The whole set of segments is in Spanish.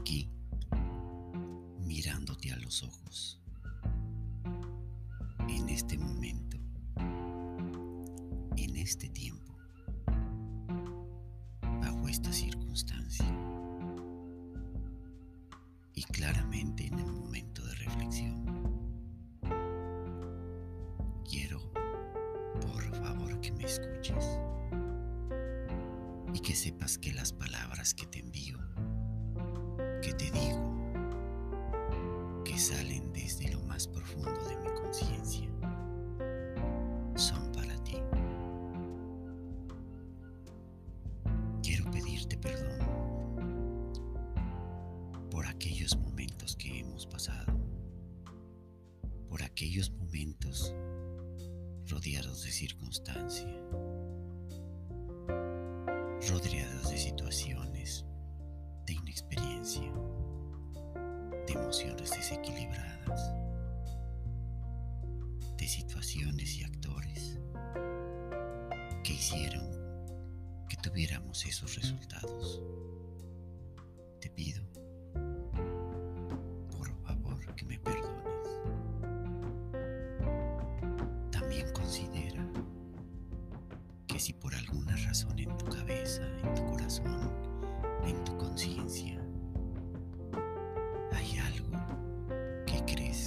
aquí, mirándote a los ojos, en este momento, en este tiempo, bajo esta circunstancia y claramente en el momento de reflexión. Quiero, por favor, que me escuches y que sepas que las palabras que te envío, que te digo, que salen desde lo más profundo de mi conciencia, son para ti. Quiero pedirte perdón por aquellos momentos que hemos pasado, por aquellos momentos rodeados de circunstancia rodeados de situaciones, de inexperiencia, de emociones desequilibradas, de situaciones y actores que hicieron que tuviéramos esos resultados. Te pido, por favor, que me perdones. También considera que si por alguna razón en tu cabeza, en tu corazón, en tu conciencia,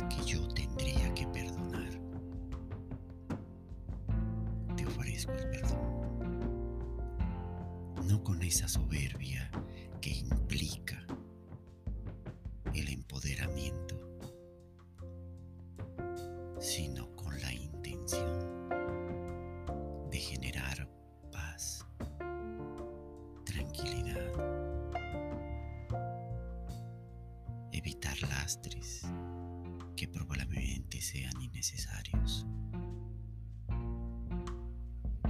que yo tendría que perdonar, te ofrezco el perdón. No con esa soberbia que implica el empoderamiento, sino con la intención de generar paz, tranquilidad, evitar lastres probablemente sean innecesarios.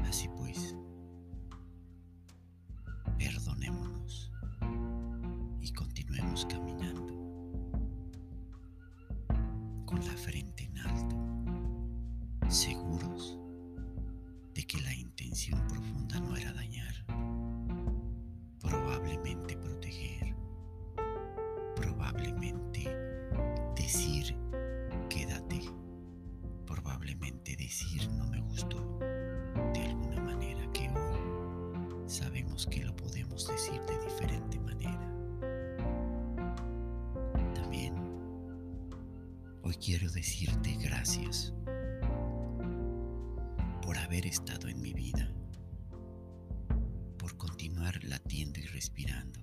Así pues, perdonémonos y continuemos caminando con la frente en alto, seguros decir no me gustó, de alguna manera que hoy sabemos que lo podemos decir de diferente manera. También hoy quiero decirte gracias por haber estado en mi vida, por continuar latiendo y respirando,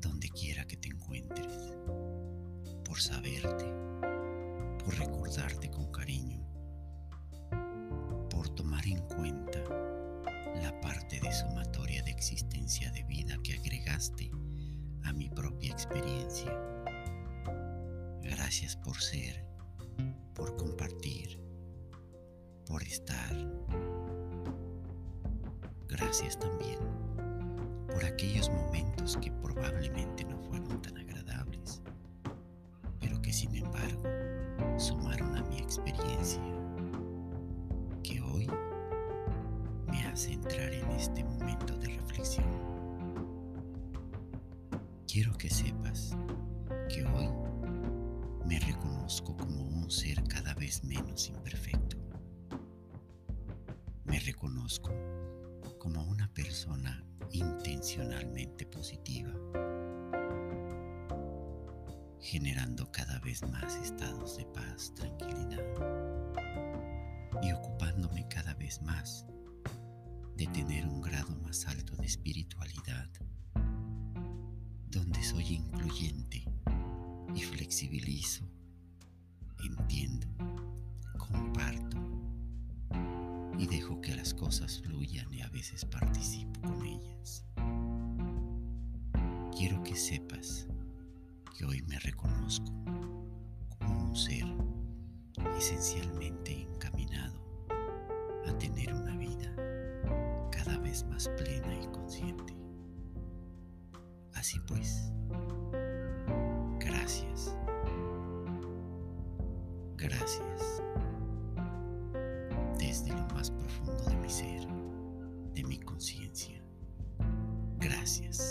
donde quiera que te encuentres, por saberte, por recordarte con cariño, de sumatoria de existencia de vida que agregaste a mi propia experiencia. Gracias por ser, por compartir por estar. Gracias también por aquellos momentos que probablemente no fueron tan agradables, pero que sin embargo sumaron a mi experiencia, entrar en este momento de reflexión. Quiero que sepas que hoy me reconozco como un ser cada vez menos imperfecto me reconozco como una persona intencionalmente positiva, generando cada vez más estados de paz, tranquilidad y ocupándome cada vez más de tener un grado más alto de espiritualidad, donde soy incluyente y flexibilizo, entiendo, comparto y dejo que las cosas fluyan y a veces participo con ellas. Quiero que sepas que hoy me reconozco como un ser esencialmente más plena y consciente. Así pues, gracias. Gracias desde lo más profundo de mi ser, de mi conciencia. Gracias.